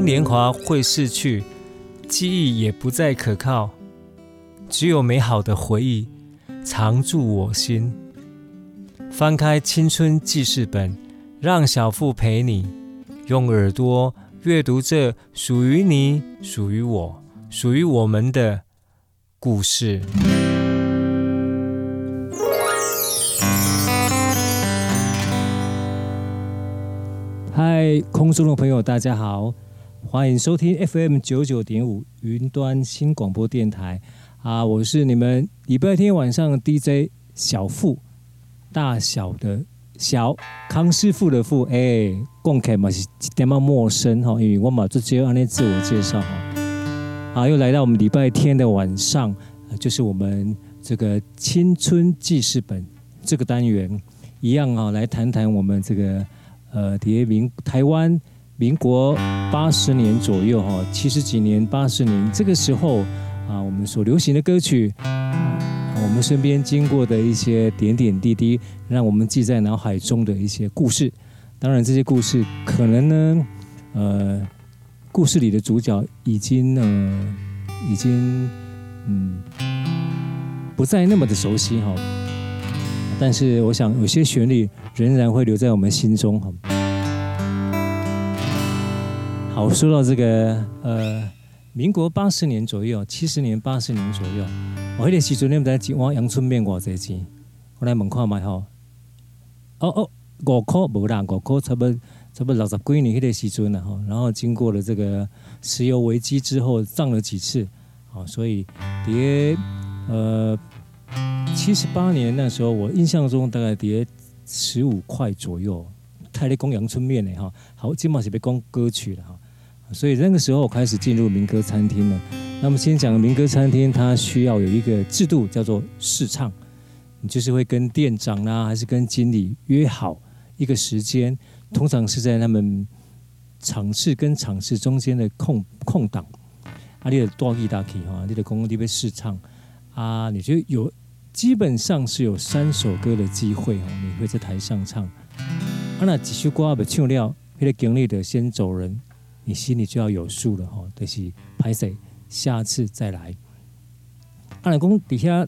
年华会逝去，记忆也不再可靠，只有美好的回忆常驻我心。翻开青春记事本，让小腹陪你用耳朵阅读这属于你、属于我、属于我们的故事。嗨，空中的朋友，大家好，欢迎收听 FM 九九点五云端新广播电台啊！我是你们礼拜天晚上 DJ 小富，大小的小康师傅的富，哎，讲起来嘛是一点么陌生哈，因为我嘛就只有安尼自我介绍哈。啊，又来到我们礼拜天的晚上，就是我们这个青春记事本这个单元，一样啊，来谈谈我们这个。呃，叠名台湾民国八十年左右哈，七十几年、八十年这个时候啊，我们所流行的歌曲，我们身边经过的一些点点滴滴，让我们记在脑海中的一些故事。当然，这些故事可能呢，呃，故事里的主角已经呃，已经嗯，不再那么的熟悉哈。但是，我想有些旋律仍然会留在我们心中。哈好，说到这个，呃，民国八十年左右，七十年、八十年左右，我那个时阵你们在一碗阳春面多少钱？我来问看卖吼。哦哦，五块无啦，五块差不多差不多六十几年那个时阵了哈。然后经过了这个石油危机之后，涨了几次，好，所以跌呃。七十八年那时候，我印象中大概跌十五块左右。太利公阳春面呢哈，好，今晚是被公歌曲了哈。所以那个时候我开始进入民歌餐厅了。那么先讲民歌餐厅，它需要有一个制度叫做试唱，你就是会跟店长啦、啊，还是跟经理约好一个时间，通常是在他们场次跟场次中间的空空档。啊，你的多义大 K 哈，你的公共地被试唱啊，你就有。基本上是有三首歌的机会哦，你会在台上唱。啊，那几首歌要唱了，那个经理的先走人，你心里就要有数了哈。就是拍谢，下次再来。啊，那公底下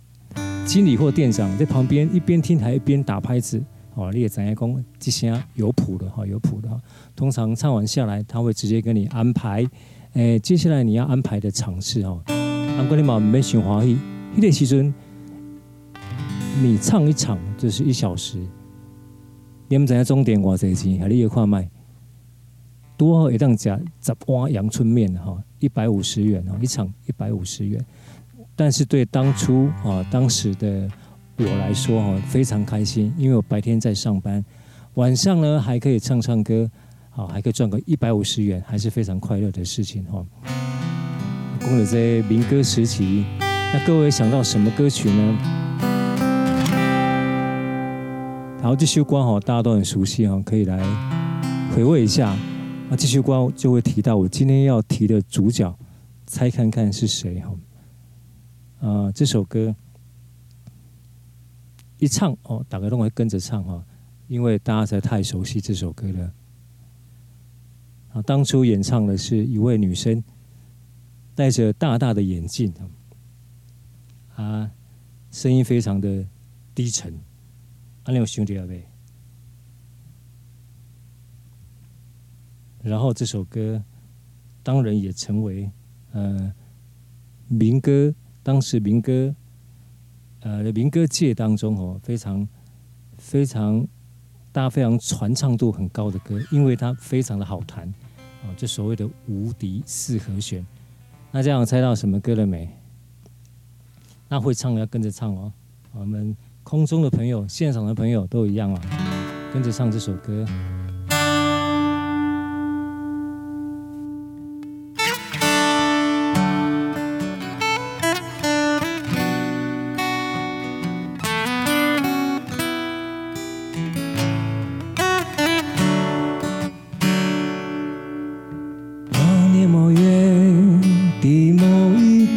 经理或店长在旁边一边听台一边打拍子，哦，你也知影讲这些有谱的哈，有谱的。通常唱完下来，他会直接跟你安排，诶，接下来你要安排的场次哈。啊，过你嘛没想欢喜，那个时阵。你唱一场就是一小时，你们知影钟点多少钱？还你要看卖？多好一档夹十碗阳春面哈，一百五十元哈，一场一百五十元。但是对当初啊，当时的我来说哈，非常开心，因为我白天在上班，晚上呢还可以唱唱歌，好，还可以赚个一百五十元，还是非常快乐的事情哈。公了在民歌时期，那各位想到什么歌曲呢？然后这首歌哈，大家都很熟悉哈，可以来回味一下。那这首歌就会提到我今天要提的主角，猜看看是谁哈？啊，这首歌一唱哦，大家都会跟着唱哈，因为大家实在太熟悉这首歌了。啊，当初演唱的是一位女生，戴着大大的眼镜，啊，声音非常的低沉。还有兄弟啊，然后这首歌当然也成为呃民歌，当时民歌呃民歌界当中哦非常非常大家非常传唱度很高的歌，因为它非常的好弹啊，这所谓的无敌四和弦。那这样猜到什么歌了没？那会唱的要跟着唱哦，我们。空中的朋友，现场的朋友都一样啊，跟着唱这首歌。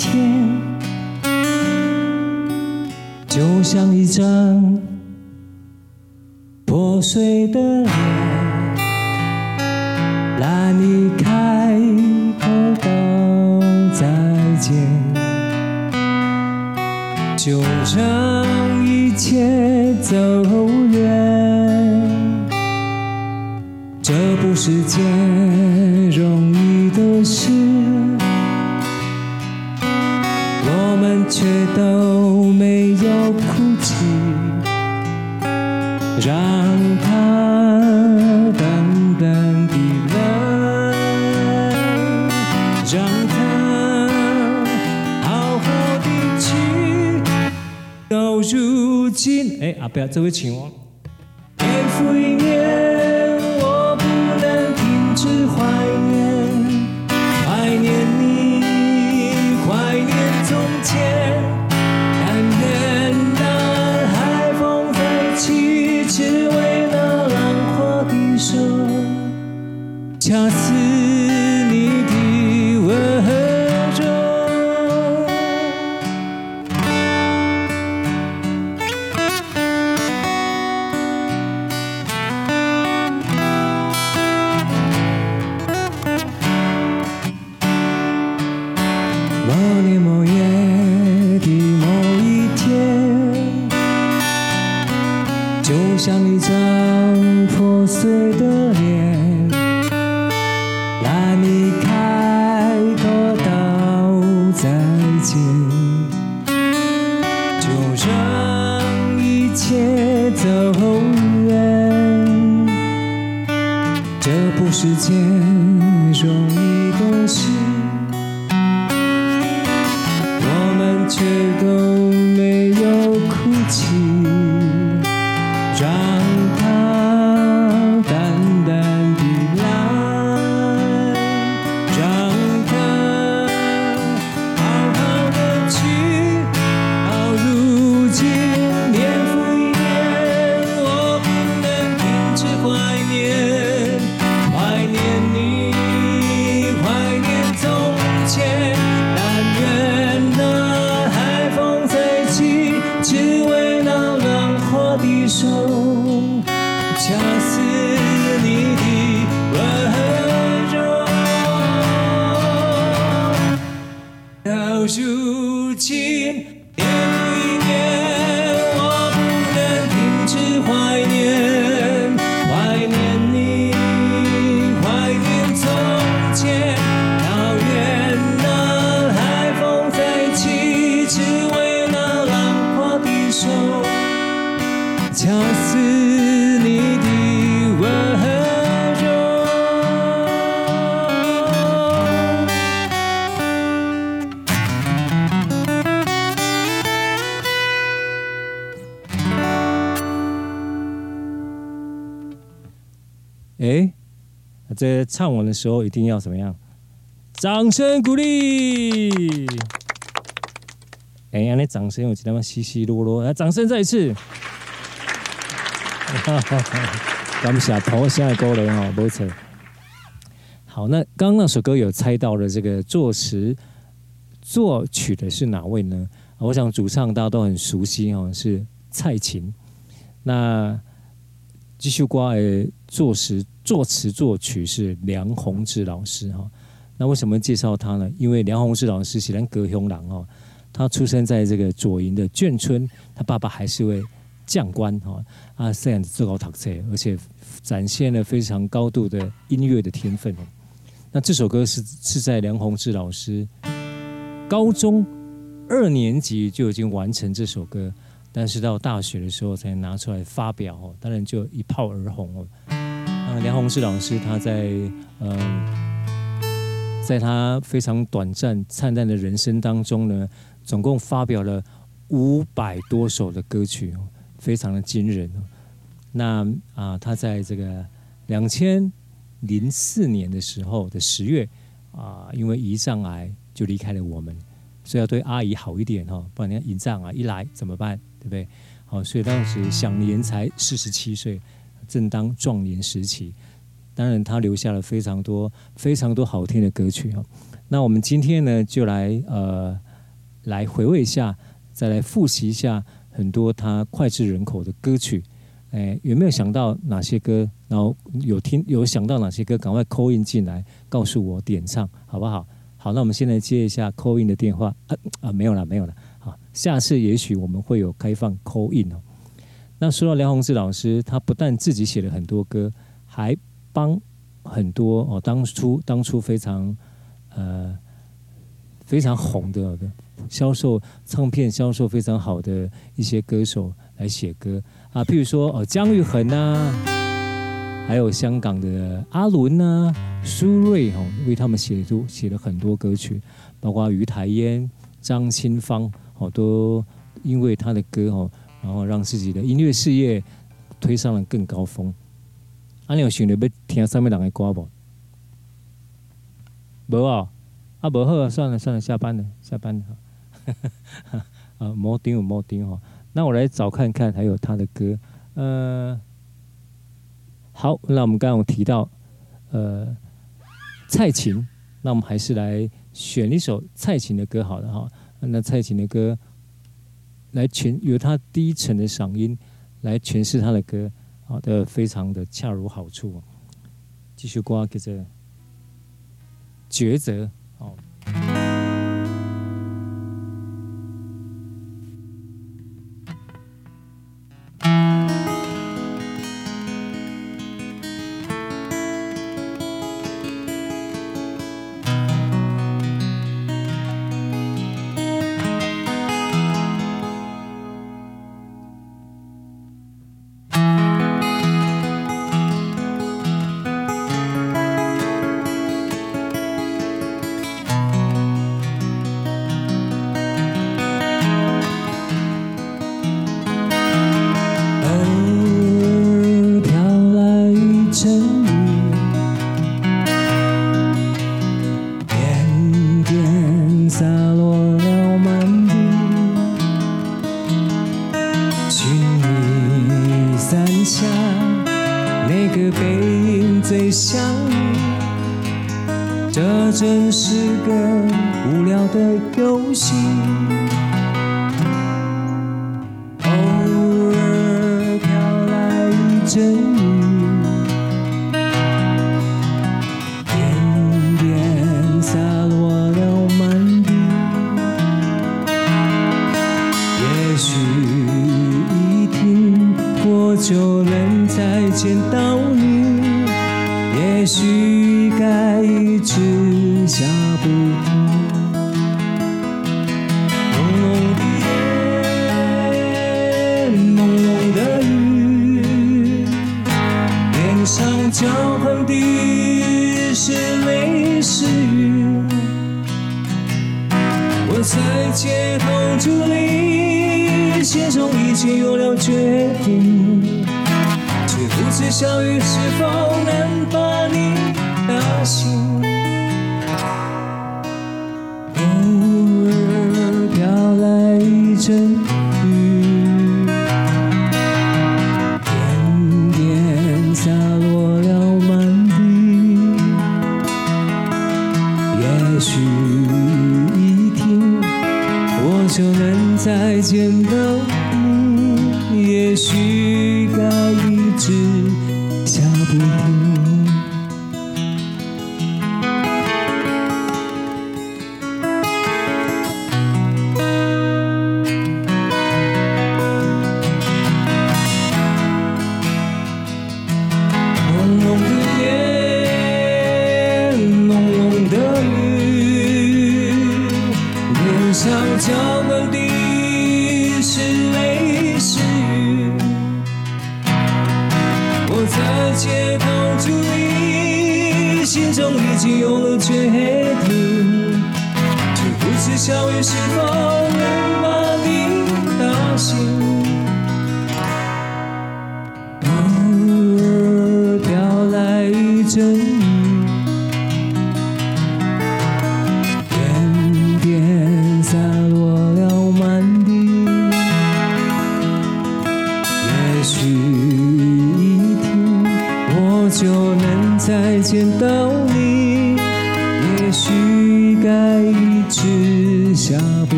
天就像一张破碎的脸难你开口道再见。就让一切走远这不是件今，哎，阿伯，这位请我。唱完的时候一定要怎么样？掌声鼓励！哎呀，那掌声有几那么稀稀落落，来，掌声再一次！感谢头现在够了哈，不错。好，那刚刚那首歌有猜到了这个作词作曲的是哪位呢？我想主唱大家都很熟悉哈，是蔡琴。那继续挂诶，作词作词作曲是梁鸿志老师哈。那为什么介绍他呢？因为梁鸿志老师是咱高雄人哈，他出生在这个左营的眷村，他爸爸还是位将官哈啊，这样子最高读册，而且展现了非常高度的音乐的天分。那这首歌是是在梁鸿志老师高中二年级就已经完成这首歌，但是到大学的时候才拿出来发表哦，当然就一炮而红哦。那梁鸿志老师他在、呃，在他非常短暂灿烂的人生当中呢，总共发表了五百多首的歌曲，非常的惊人。那啊、他在这个两千零四年的时候的十月啊、因为胰脏癌就离开了我们。所以要对阿姨好一点哈，不然人家胰脏啊一来怎么办？对不对？好，所以当时享年才四十七岁，正当壮年时期。当然，他留下了非常多、非常多好听的歌曲哈。那我们今天呢，就来呃来回味一下，再来复习一下很多他脍炙人口的歌曲。哎，有没有想到哪些歌？然后有听有想到哪些歌？赶快 call in 进来，告诉我点唱，好不好？好，那我们现在接一下 call in 的电话。啊啊，没有了，没有了。好，下次也许我们会有开放 call in 哦。那说到梁宏志老师，他不但自己写了很多歌，还帮很多哦，当初当初非常呃非常红的销售唱片销售非常好的一些歌手来写歌啊，譬如说哦姜育恒呐。还有香港的阿伦呐、苏芮哦，为他们写出写了很多歌曲，包括余台烟、张清芳，好多因为他的歌哦，然后让自己的音乐事业推上了更高峰。啊，你有想到要听上面人的歌不？无啊，啊无好，算了算了，下班了，下班了。啊，冇听冇听哈，那我来找看看，还有他的歌，呃。好，那我们刚刚有提到，呃，蔡琴，那我们还是来选一首蔡琴的歌好了哈。那蔡琴的歌来诠，由他低沉的嗓音来诠释他的歌，好的，非常的恰如好处。继续刮给着抉择，也许一听，我就能再见到你。也许。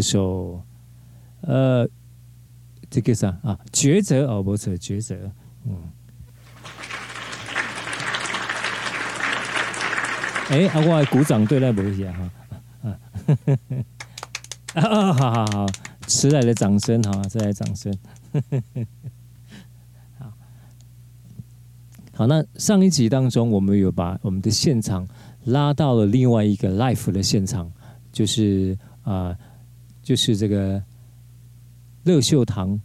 这首呃，这个啥啊？抉择哦，不是抉择，嗯。哎，啊，我鼓掌对待不一下哈，啊，啊，好好好，迟来的掌声哈，迟来的掌声，好，好，那上一集当中，我们有把我们的现场拉到了另外一个 live 的现场，就是啊、就是这个乐秀堂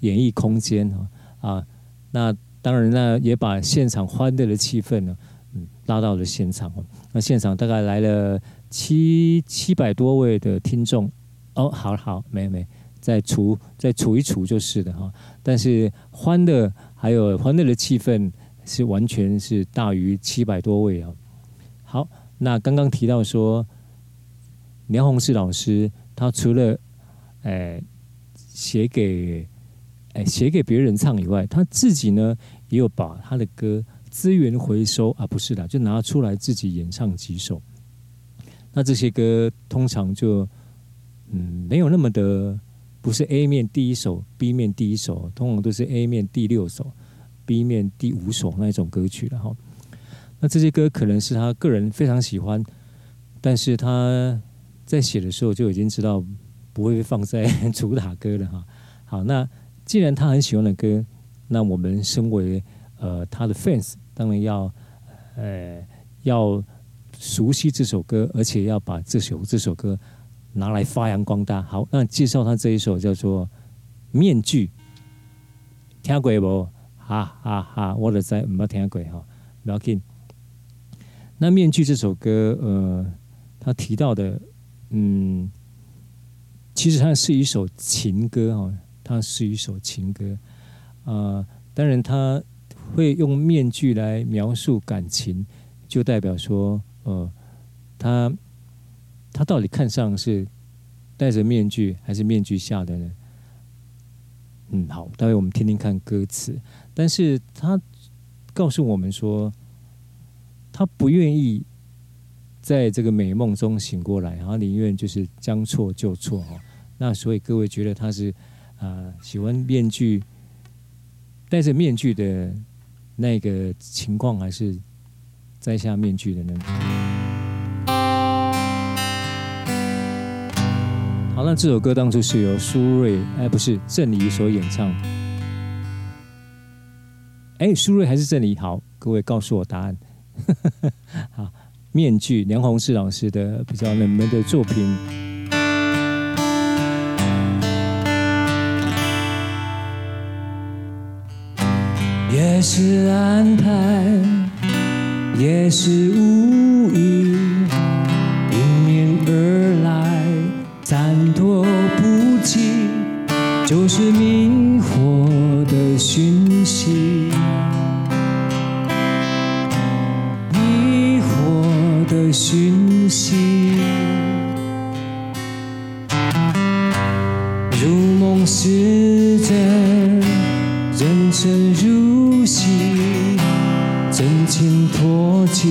演艺空间啊，啊，那当然呢，也把现场欢乐的气氛呢。嗯拉到了现场，那现场大概来了七七百多位的听众哦，好好，没没，再除再除一除就是的哈。但是欢乐还有欢乐的气氛是完全是大于七百多位啊。好，那刚刚提到说梁宏志老师，他除了诶写给诶写给别人唱以外，他自己呢也有把他的歌。资源回收啊，不是的，就拿出来自己演唱几首。那这些歌通常就嗯没有那么的，不是 A 面第一首，B 面第一首，通常都是 A 面第六首，B 面第五首那一种歌曲了哈。那这些歌可能是他个人非常喜欢，但是他在写的时候就已经知道不会放在 主打歌了哈。好，那既然他很喜欢的歌，那我们身为呃他的 fans。当然要，呃，要熟悉这首歌，而且要把这首这首歌拿来发扬光大。好，那介绍他这一首叫做《面具》，听过不？哈哈哈！我的在没听过哈，不要紧。那《面具》这首歌，呃，他提到的，嗯，其实它是一首情歌哈，它是一首情歌。呃，当然他。会用面具来描述感情，就代表说，呃，他他到底看上是戴着面具还是面具下的人？嗯，好，待会我们听听看歌词。但是他告诉我们说，他不愿意在这个美梦中醒过来，然后宁愿就是将错就错哈。那所以各位觉得他是啊、呃、喜欢面具戴着面具的？那个情况还是摘下面具的呢？好，那这首歌当初是由苏芮，哎，不是郑怡所演唱。哎，苏芮还是郑怡？好，各位告诉我答案。好，面具，梁弘志老师的比较冷门的作品。也是安排，也是无意，迎面而来，闪躲不及，就是命同时间，人生如戏。真情托起，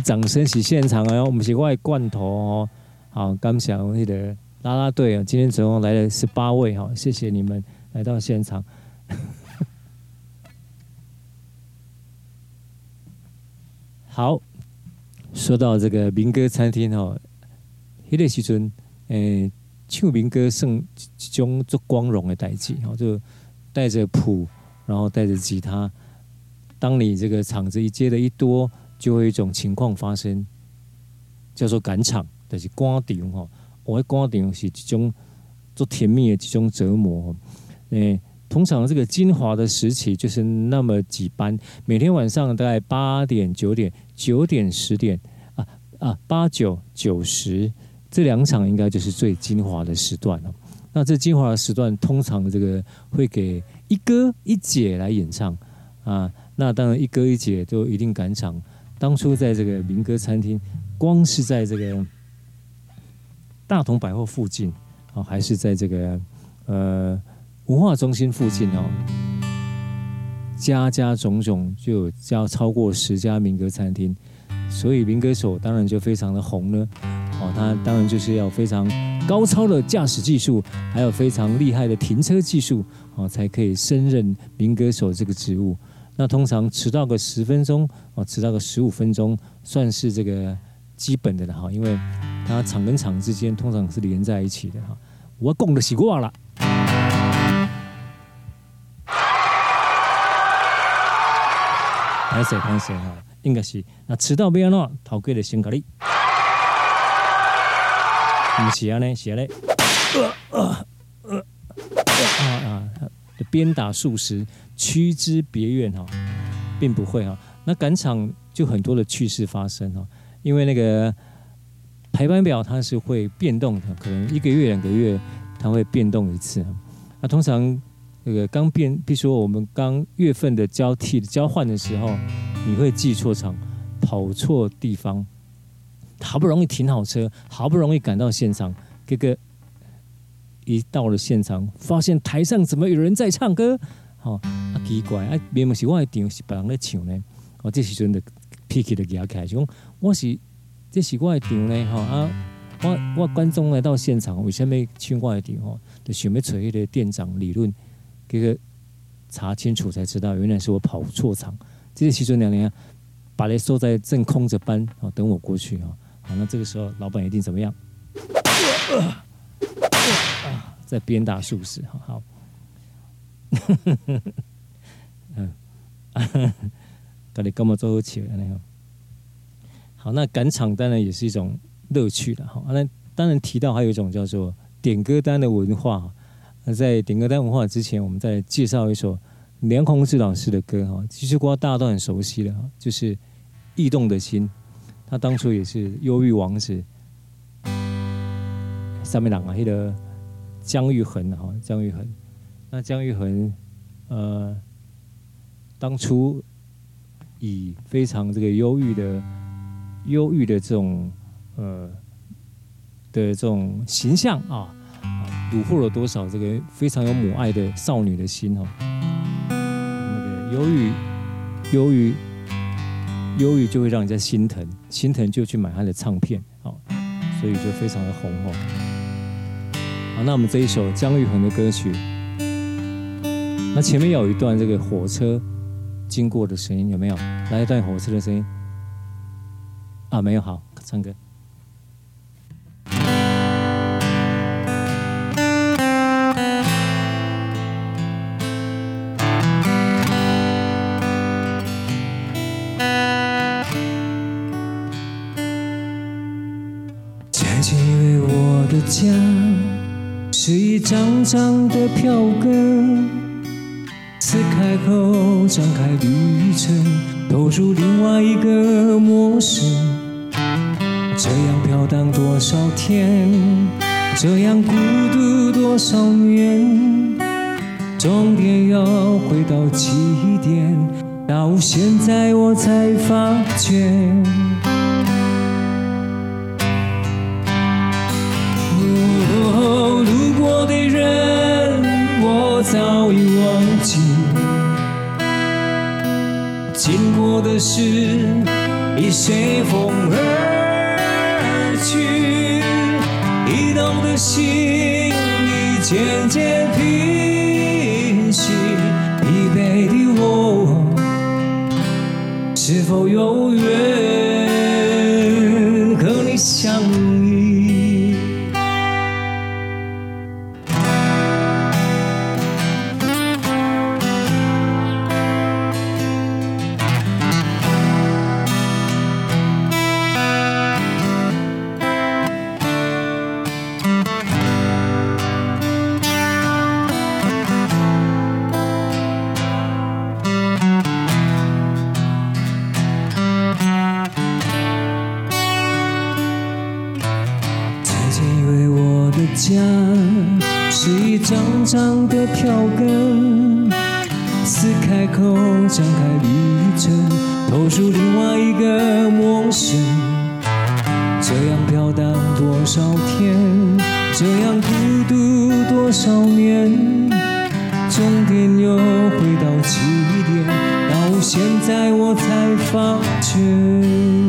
掌声是现场哦，我们是外罐头哦。好，感谢我们的啦啦队啊，今天总共来了十八位哈，谢谢你们来到现场。好，说到这个民歌餐厅哦，迄个时阵，诶，唱民歌算一种做光荣的代志哈，就带着谱，然后带着吉他，当你这个场子一接的一多。就会有一种情况发生，叫做赶场，就是赶场哈。我的赶场是一种做甜蜜的一种折磨。诶，通常这个精华的时期就是那么几班，每天晚上大概八点、九点、九点、十点啊啊，八九九十这两场应该就是最精华的时段了。那这精华的时段，通常这个会给一哥一姐来演唱啊。那当然一哥一姐都一定赶场。当初在这个民歌餐厅，光是在这个大同百货附近啊，还是在这个呃文化中心附近哦，家家种种就有要超过十家民歌餐厅，所以民歌手当然就非常的红了哦。他当然就是要非常高超的驾驶技术，还有非常厉害的停车技术哦，才可以胜任民歌手这个职务。那通常迟到个十分钟哦，迟到个十五分钟，算是这个基本的了哈，因为它场跟场之间通常是连在一起的哈。我供的习惯了，拍谢拍谢哈，应该是那迟到不要闹，头贵的先给你，不是啊呢，是，啊啊啊啊，鞭打数十。驱之别院哈，并不会哈。那赶场就很多的趣事发生哈，因为那个排班表它是会变动的，可能一个月两个月它会变动一次。那通常那个刚变，比如说我们刚月份的交替交换的时候，你会记错场，跑错地方，好不容易停好车，好不容易赶到现场，这个一到了现场，发现台上怎么有人在唱歌？哦，啊奇怪，啊明明是我的场，是别人在唱呢。哦，这时阵的脾气就起来，就讲我是这是我的场呢。吼啊，我我观众来到现场，为什么唱我的场？哦，就想要找迄个店长理论，这个查清楚才知道，原来是我跑错场。这个时阵两年把你收在正空着班，哦，等我过去啊。好，那这个时候老板一定怎么样？啊，在鞭打数十，好好。到底干嘛做好起来呢？好，那赶场当然也是一种乐趣的哈。那当然提到还有一种叫做点歌单的文化。那在点歌单文化之前，我们再介绍一首梁鸿志老师的歌哈。其实歌大家都很熟悉的，就是《异动的心》。他当初也是忧郁王子，上面两个黑的姜育恒哈，姜育恒。那姜育恒，呃，当初以非常这个忧郁的、忧郁的这种呃的这种形象啊，虏获了多少这个非常有母爱的少女的心哦。那个忧郁，忧郁，忧郁就会让人家心疼，心疼就去买他的唱片，好，所以就非常的红哦。好，那我们这一首姜育恒的歌曲。那前面有一段这个火车经过的声音，有没有？来一段火车的声音。啊，没有，好，唱歌。家是一张张的票根，开口展开旅程，投入另外一个陌生。这样飘荡多少天，这样孤独多少年，终点要回到起点，到现在我才发觉。路过的人，我早已忘记，我的事已随风而去，移动的心已渐渐平息，疲惫的我是否永远票根，撕开口展开旅程，投入另外一个陌生。这样飘荡多少天，这样孤独多少年，终点又回到起点，到现在我才发觉。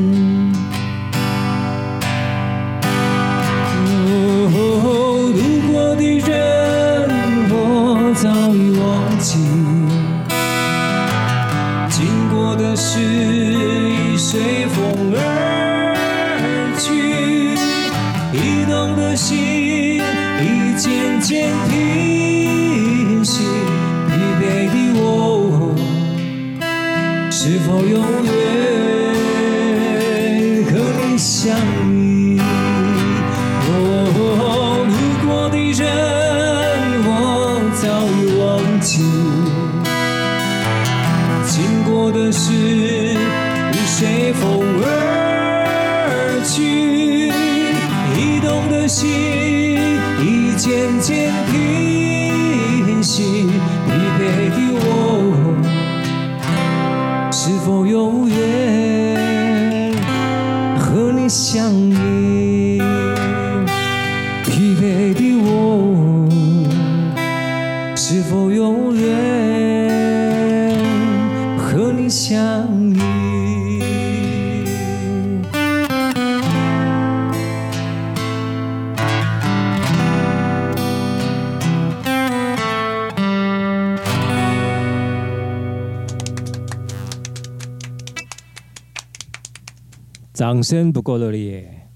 掌声不够热烈，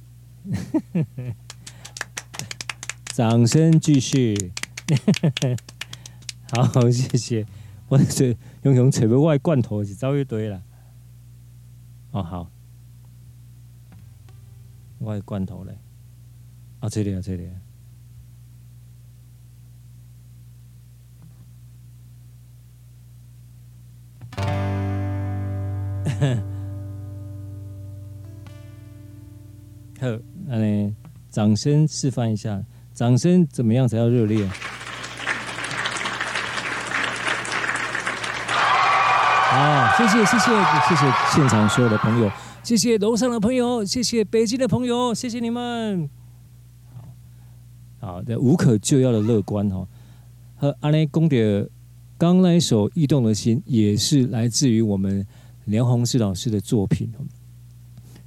掌声继续。好，谢谢。我是用用找不外罐头是找一堆了。哦，好，外罐头嘞。啊，这里啊，这里。好，来，掌声示范一下，掌声怎么样才要热烈？好，谢谢谢谢谢谢现场所有的朋友，谢谢楼上的朋友，谢谢北京的朋友，谢谢你们。好，的，无可救药的乐观哈。和阿雷公的刚那一首《异动的心》，也是来自于我们梁弘志老师的作品。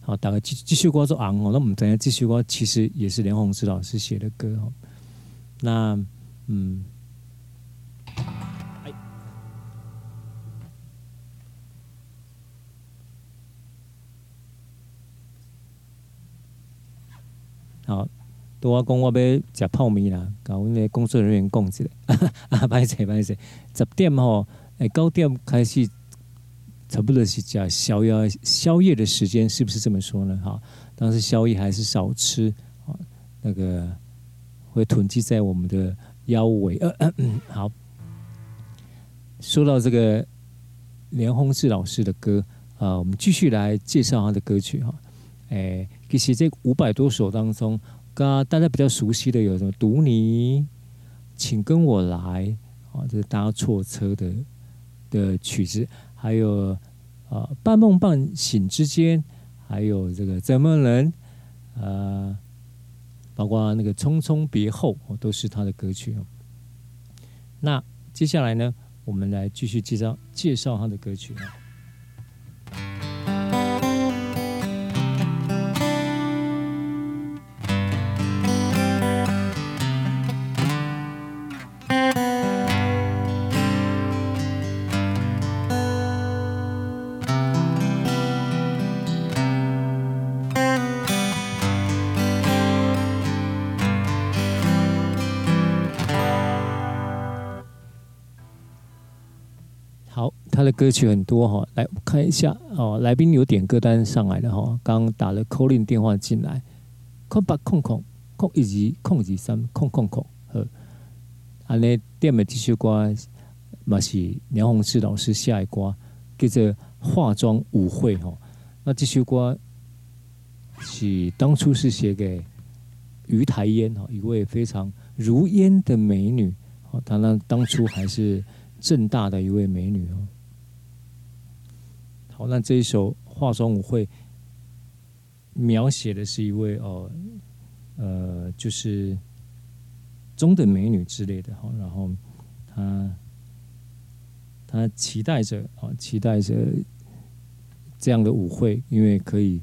好，大概继继续歌是昂哦，那我们等下继续歌，其实也是连弘志老师写的歌哦。那嗯，哎，好，都我讲我要食泡面啦，甲阮的工作人员讲一下，啊，歹势歹势，十点吼，诶九点开始，差不多是叫宵夜宵夜的时间，是不是这么说呢？哈，当时宵夜还是少吃，啊，那个会囤积在我们的腰围。呃呃嗯，好，说到这个连鸿志老师的歌，啊，我们继续来介绍他的歌曲哈，诶。其实这五百多首当中，刚大家比较熟悉的有什么？读你，请跟我来，啊，这是搭错车的的曲子，还有啊，半梦半醒之间，还有这个怎么能，呃，包括那个匆匆别后，都是他的歌曲。那接下来呢，我们来继续介绍介绍他的歌曲啊。他的歌曲很多哈，来看一下哦。来宾有点歌单上来的哈，刚打了 call in 电话进来，空八空空空一级空几三空空空呵。安尼点的这首歌嘛是梁宏志老师下一歌，叫做《化妆舞会》哈。那这首歌是当初是写给于台烟哈，一位非常如烟的美女。哦，她那当初还是正大的一位美女哦。好，那这一首化妆舞会描写的是一位哦，呃，就是中等美女之类的哈，然后她她期待着啊，期待着这样的舞会，因为可以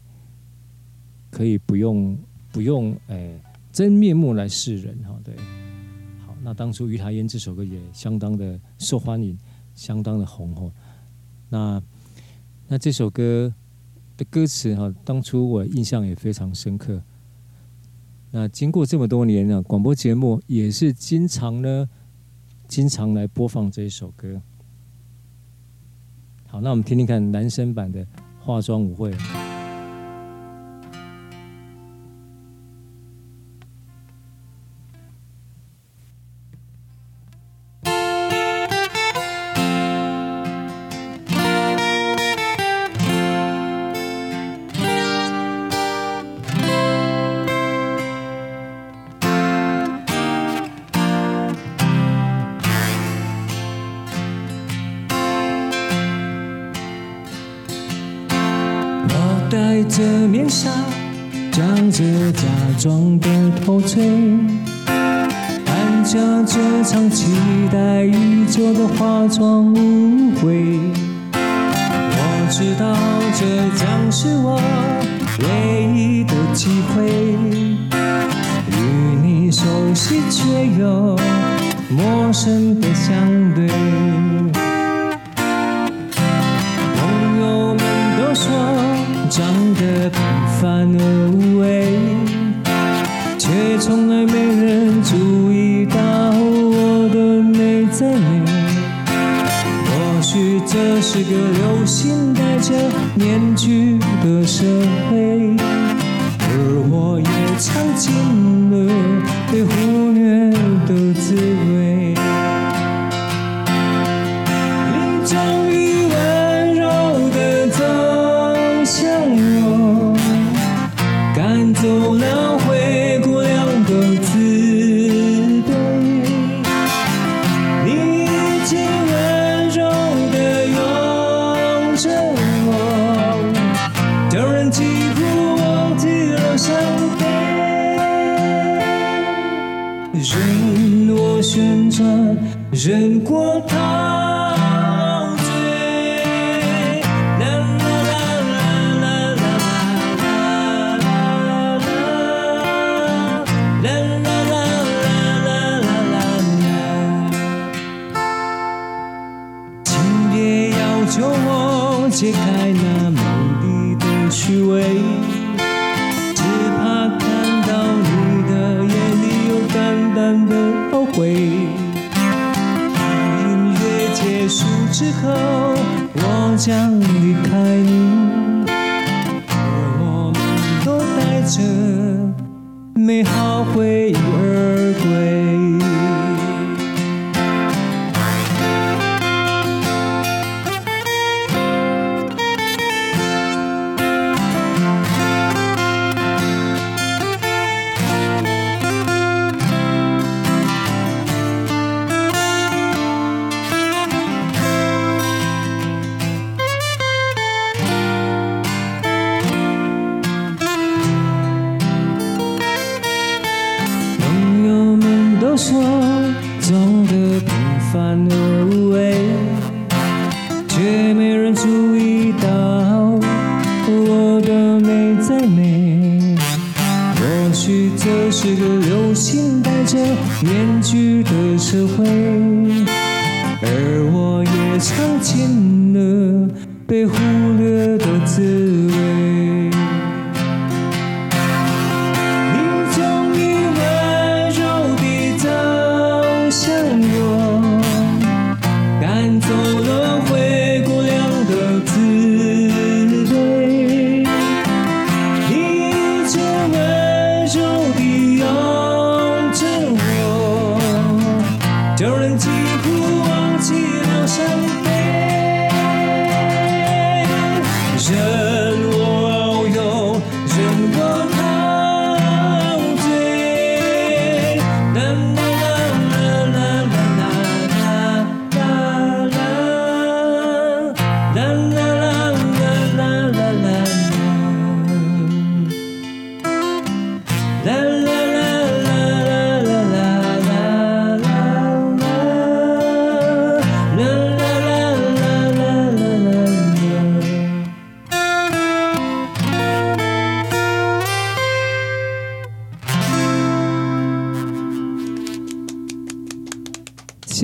可以不用不用哎真面目来示人哈，对。好，那当初《于台烟》这首歌也相当的受欢迎，相当的红哈，那。那这首歌的歌词哈，当初我印象也非常深刻。那经过这么多年呢，广播节目也是经常呢，经常来播放这一首歌。好，那我们听听看男生版的化妆舞会。待一桌的化妆。Hay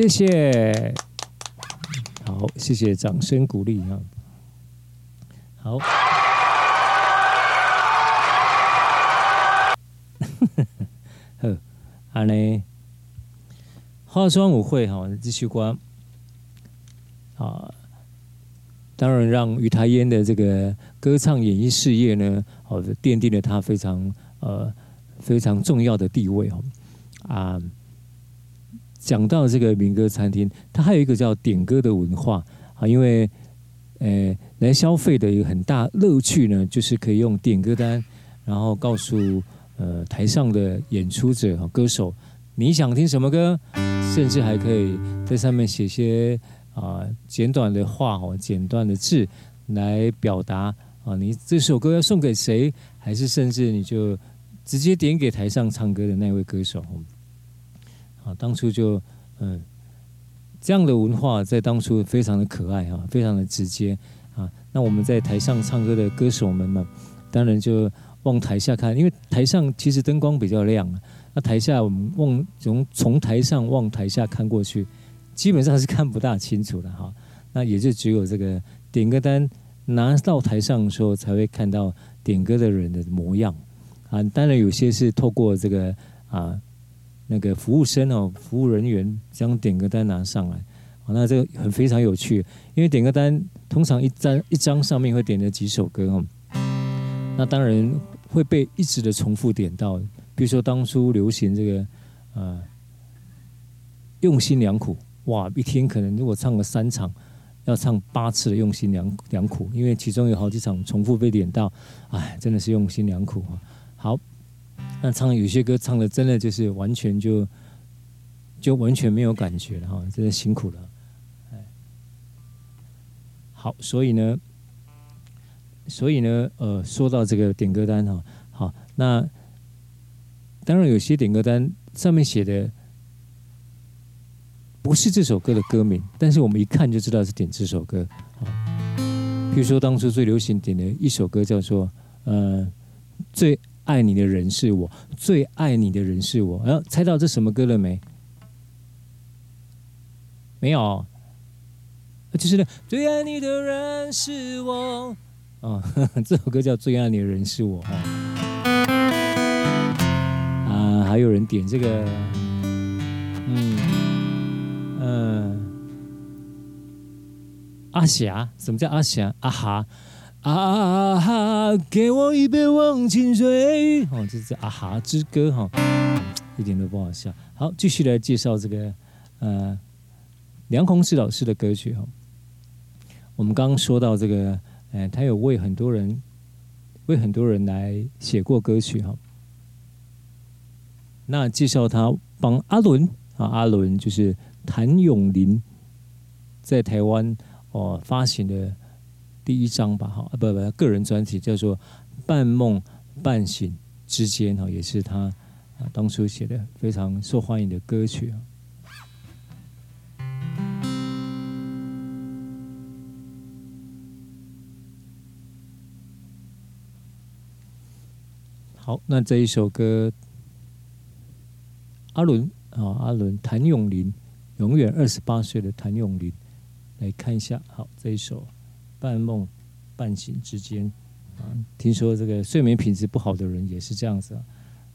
谢谢，好，谢谢掌声鼓励啊！好，呵，安呢，化妆舞会哈，继续关啊！当然，让于台烟的这个歌唱演艺事业呢，好的奠定了他非常呃非常重要的地位哦啊。讲到这个民歌餐厅，它还有一个叫点歌的文化啊，因为呃来消费的一个很大乐趣呢，就是可以用点歌单，然后告诉呃台上的演出者和歌手你想听什么歌，甚至还可以在上面写些啊简短的话哦，简短的字来表达啊你这首歌要送给谁，还是甚至你就直接点给台上唱歌的那位歌手。啊，当初就嗯，这样的文化在当初非常的可爱啊，非常的直接啊。那我们在台上唱歌的歌手们嘛，当然就往台下看，因为台上其实灯光比较亮，那台下我们往从从台上往台下看过去，基本上是看不大清楚的哈。那也就只有这个点歌单拿到台上的时候，才会看到点歌的人的模样啊。当然有些是透过这个啊。那个服务生哦，服务人员将点歌单拿上来，那这个很非常有趣，因为点歌单通常一张一张上面会点了几首歌哦，那当然会被一直的重复点到，比如说当初流行这个呃用心良苦，哇，一天可能如果唱了三场，要唱八次的用心良良苦，因为其中有好几场重复被点到，哎，真的是用心良苦啊，好。那唱有些歌唱的真的就是完全就就完全没有感觉了哈，真的辛苦了。好，所以呢，所以呢，呃，说到这个点歌单哈，好，那当然有些点歌单上面写的不是这首歌的歌名，但是我们一看就知道是点这首歌。譬如说当初最流行点的一首歌叫做呃最。爱你的人是我，最爱你的人是我。然后猜到这什么歌了没？没有，就是那最爱你的人是我。哦，这首歌叫《最爱你的人是我》啊，还有人点这个嗯嗯，阿霞，什么叫阿霞？啊哈啊哈，给我一杯忘情水。哦，这是啊哈之歌哈，一点都不好笑。好，继续来介绍这个呃梁鸿志老师的歌曲哈。我们刚刚说到这个，呃，他有为很多人为很多人来写过歌曲哈。那介绍他帮阿伦啊，阿伦就是谭咏麟在台湾哦发行的第一张吧，哈不不个人专辑叫做《半梦半醒之间》哈，也是他啊当初写的非常受欢迎的歌曲啊。好，那这一首歌。阿伦啊，阿伦，谭咏麟，永远二十八岁的谭咏麟，来看一下。好，这一首《半梦半醒之间》啊，听说这个睡眠品质不好的人也是这样子啊，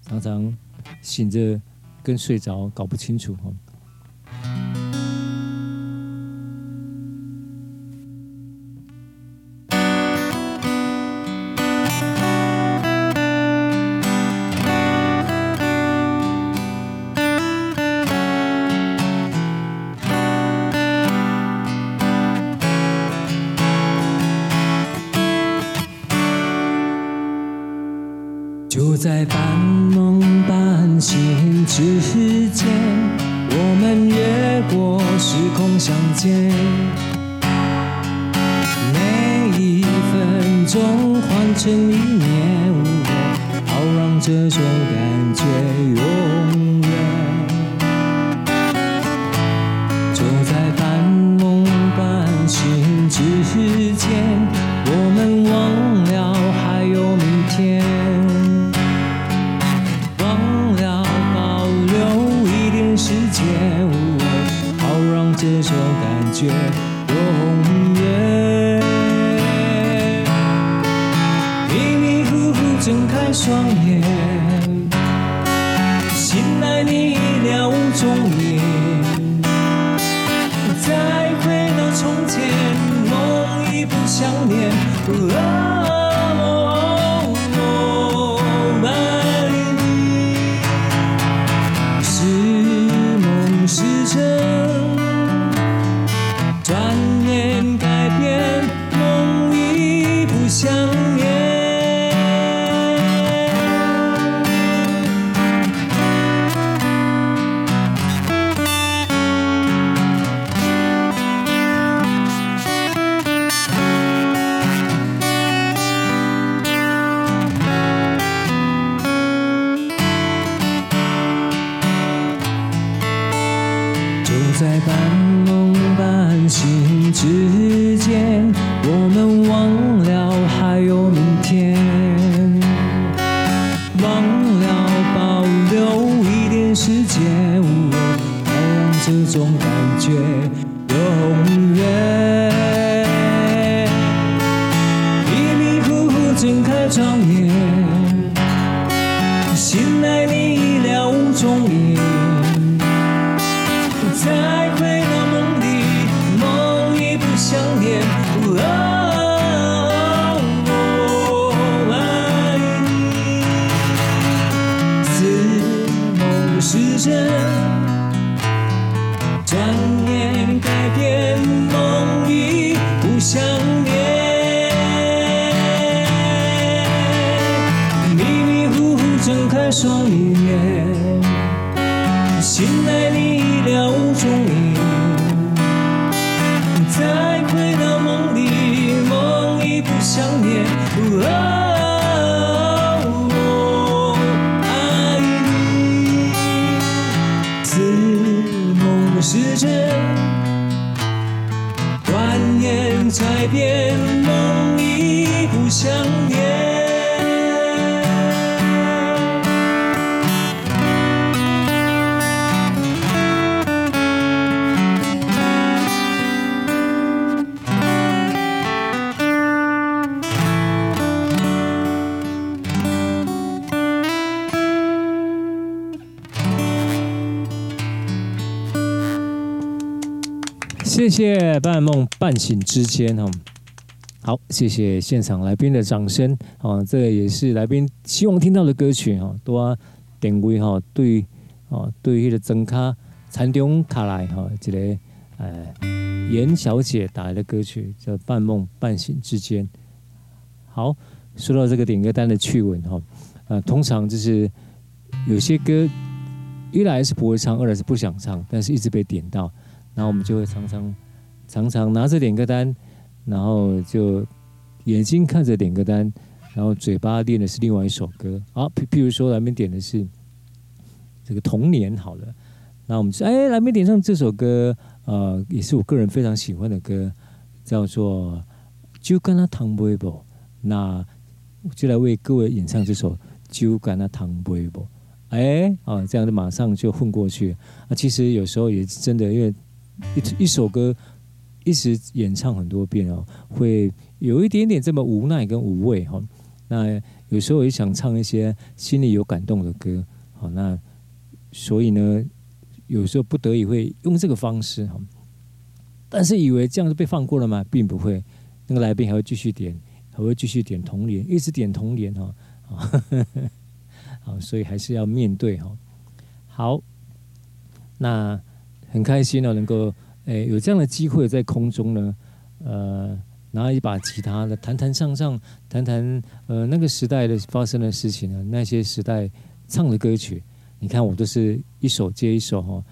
常常醒着跟睡着搞不清楚哈。想念。谢谢半梦半醒之间哈。好，谢谢现场来宾的掌声啊！这个也是来宾希望听到的歌曲哈，多点位哈，对哦，对于的增咖残中卡来哈，这个呃严小姐打来的歌曲叫《半梦半醒之间》。好，说到这个点歌单的趣闻哈，呃，通常就是有些歌一来是不会唱，二来是不想唱，但是一直被点到，然后我们就会常常常常拿着点歌单。然后就眼睛看着点歌单，然后嘴巴念的是另外一首歌。好，譬譬如说，来宾点的是这个童年，好了，那我们说，哎，来宾点上这首歌，呃，也是我个人非常喜欢的歌，叫做《酒干那糖杯不》。那我就来为各位演唱这首《酒干那糖杯不》。哎，啊，这样子马上就混过去。啊，其实有时候也真的，因为一一首歌。一直演唱很多遍哦，会有一点点这么无奈跟无味哈。那有时候也想唱一些心里有感动的歌，好，那所以呢，有时候不得已会用这个方式哈。但是以为这样就被放过了吗？并不会，那个来宾还会继续点，还会继续点童年，一直点童年哈。好，所以还是要面对哈。好，那很开心呢，能够。诶，有这样的机会在空中呢，呃，拿一把吉他的弹弹唱唱，弹弹呃那个时代的发生的事情呢，那些时代唱的歌曲，你看我都是一首接一首哈，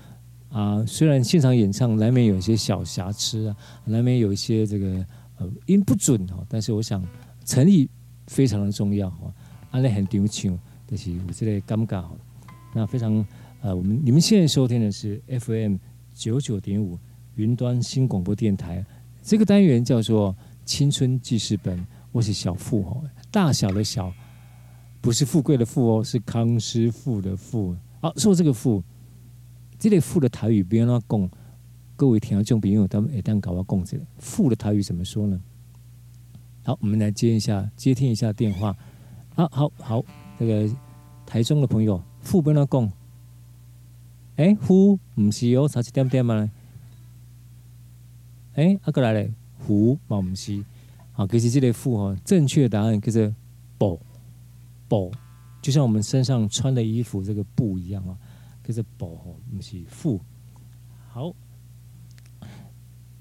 啊，虽然现场演唱难免有一些小瑕疵啊，难免有一些这个呃音不准哈，但是我想诚意非常的重要哈，安利很丢球，就是我这里尴尬哈，那非常呃，我们你们现在收听的是 FM 九九点五。云端新广播电台，这个单元叫做《青春记事本》，我是小富哦，大小的小，不是富贵的富哦，是康师傅的富。好，说这个富，这个富的台语别让他讲，各位听众朋友，他们一旦搞到共这个富的台语怎么说呢？好，我们来接一下，接听一下电话。好好好，那个台中的朋友，富别让他讲，哎，富不是哦，差一点点嘛。哎，阿哥来了，福嘛不是，好，可是这个福哈，正确答案叫做布布，就像我们身上穿的衣服这个布一样啊，叫做布哈，不是福。好，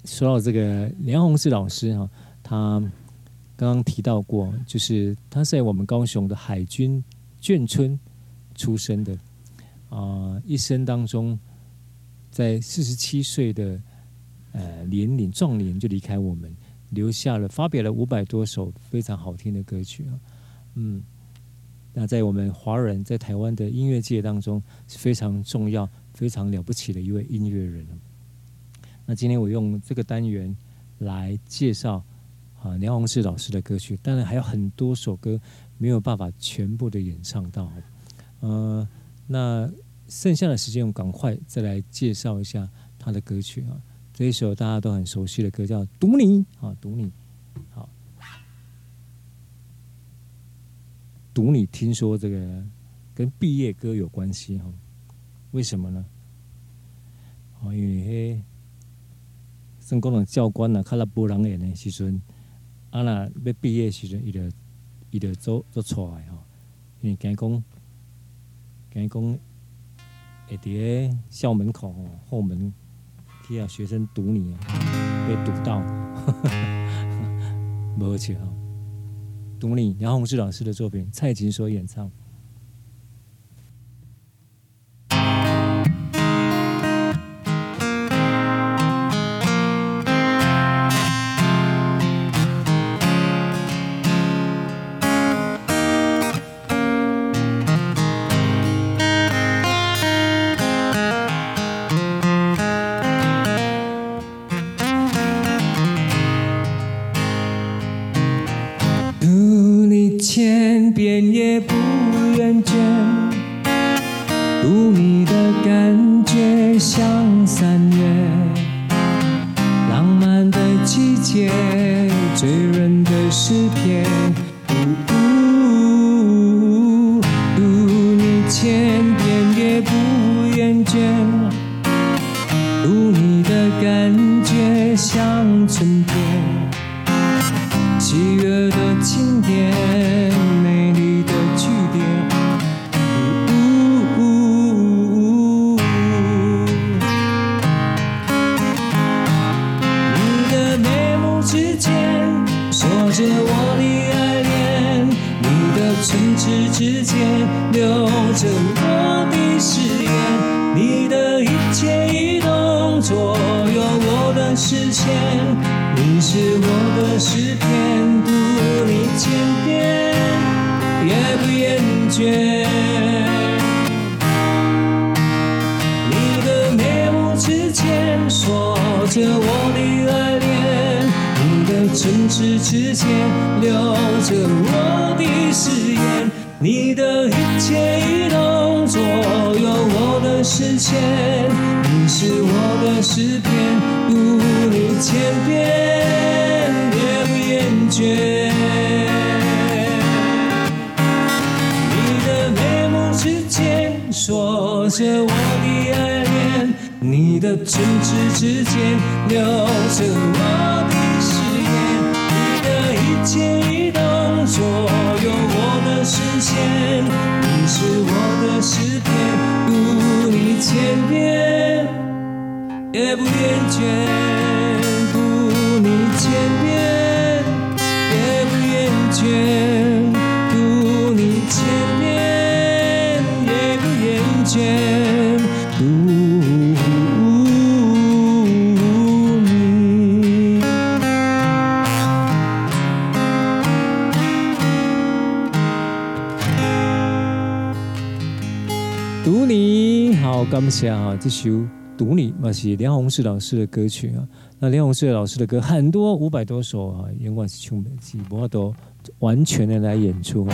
说到这个梁弘志老师哈，他刚刚提到过，就是他在我们高雄的海军眷村出生的，啊、一生当中在四十七岁的。呃，年龄壮年就离开我们，留下了发表了五百多首非常好听的歌曲啊，嗯，那在我们华人在台湾的音乐界当中是非常重要、非常了不起的一位音乐人。那今天我用这个单元来介绍啊梁弘志老师的歌曲，当然还有很多首歌没有办法全部的演唱到，呃，那剩下的时间我赶快再来介绍一下他的歌曲啊。这一首大家都很熟悉的歌叫《赌你》啊，《赌你》好，《赌你》听说这个跟毕业歌有关系哈？为什么呢？哦，因为升高中教官呐，看了波人演的时阵，啊那要毕业时阵，伊就伊就做做出来哈，因为惊讲惊讲会伫个校门口后门。去啊，学生堵你，被堵到，无错，堵你。杨洪志老师的作品，蔡琴所演唱。留着我的誓言，你的一切一动左右我的视线，你是我的诗篇，读你千遍也不厌倦，感谢啊，这首《读你》嘛是梁鸿志老师的歌曲啊。那梁鸿志老师的歌很多，五百多首啊，尽管是唱不起，不过都完全的来演出。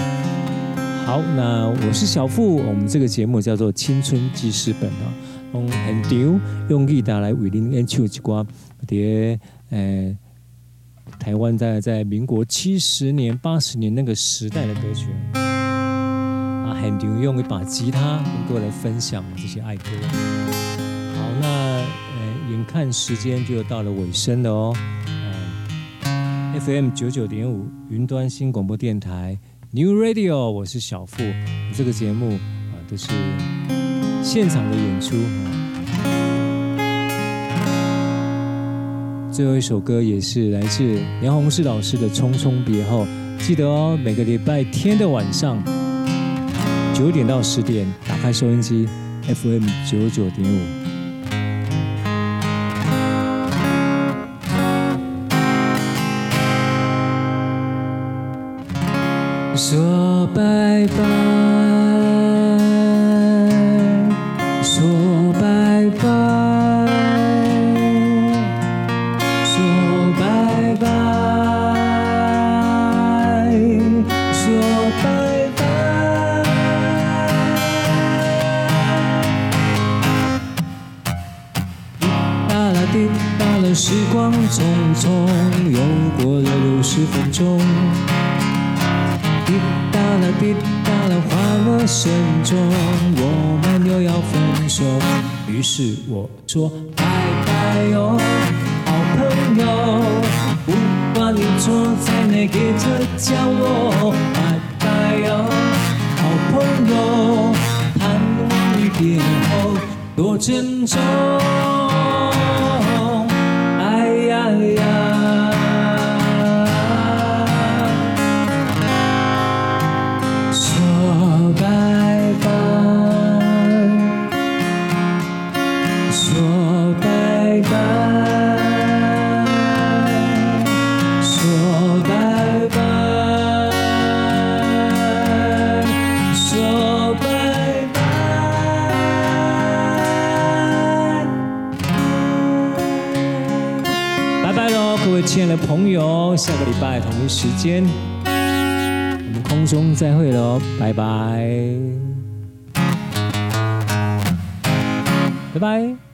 好，那我是小富，我们这个节目叫做《青春记事本》啊，用现场用吉他来为您演唱一挂碟，呃，台湾在在民国七十年、八十年那个时代的歌曲。啊，很牛，用一把吉他能够来分享这些爱歌。好，那呃，眼看时间就到了尾声了哦。，FM 九九点五云端新广播电台 New Radio，我是小富。这个节目啊，都是现场的演出。最后一首歌也是来自梁鸿志老师的《匆匆别后》，记得哦，每个礼拜天的晚上。九点到十点，打开收音机，FM 九九点五。说拜拜，欢乐声中，我们又要分手。于是我说拜拜哟，好朋友，不管你坐在哪个角落，拜拜哟，好朋友，盼望你别后多珍重。下个礼拜同一时间。我们空中再会喽，拜拜，拜拜。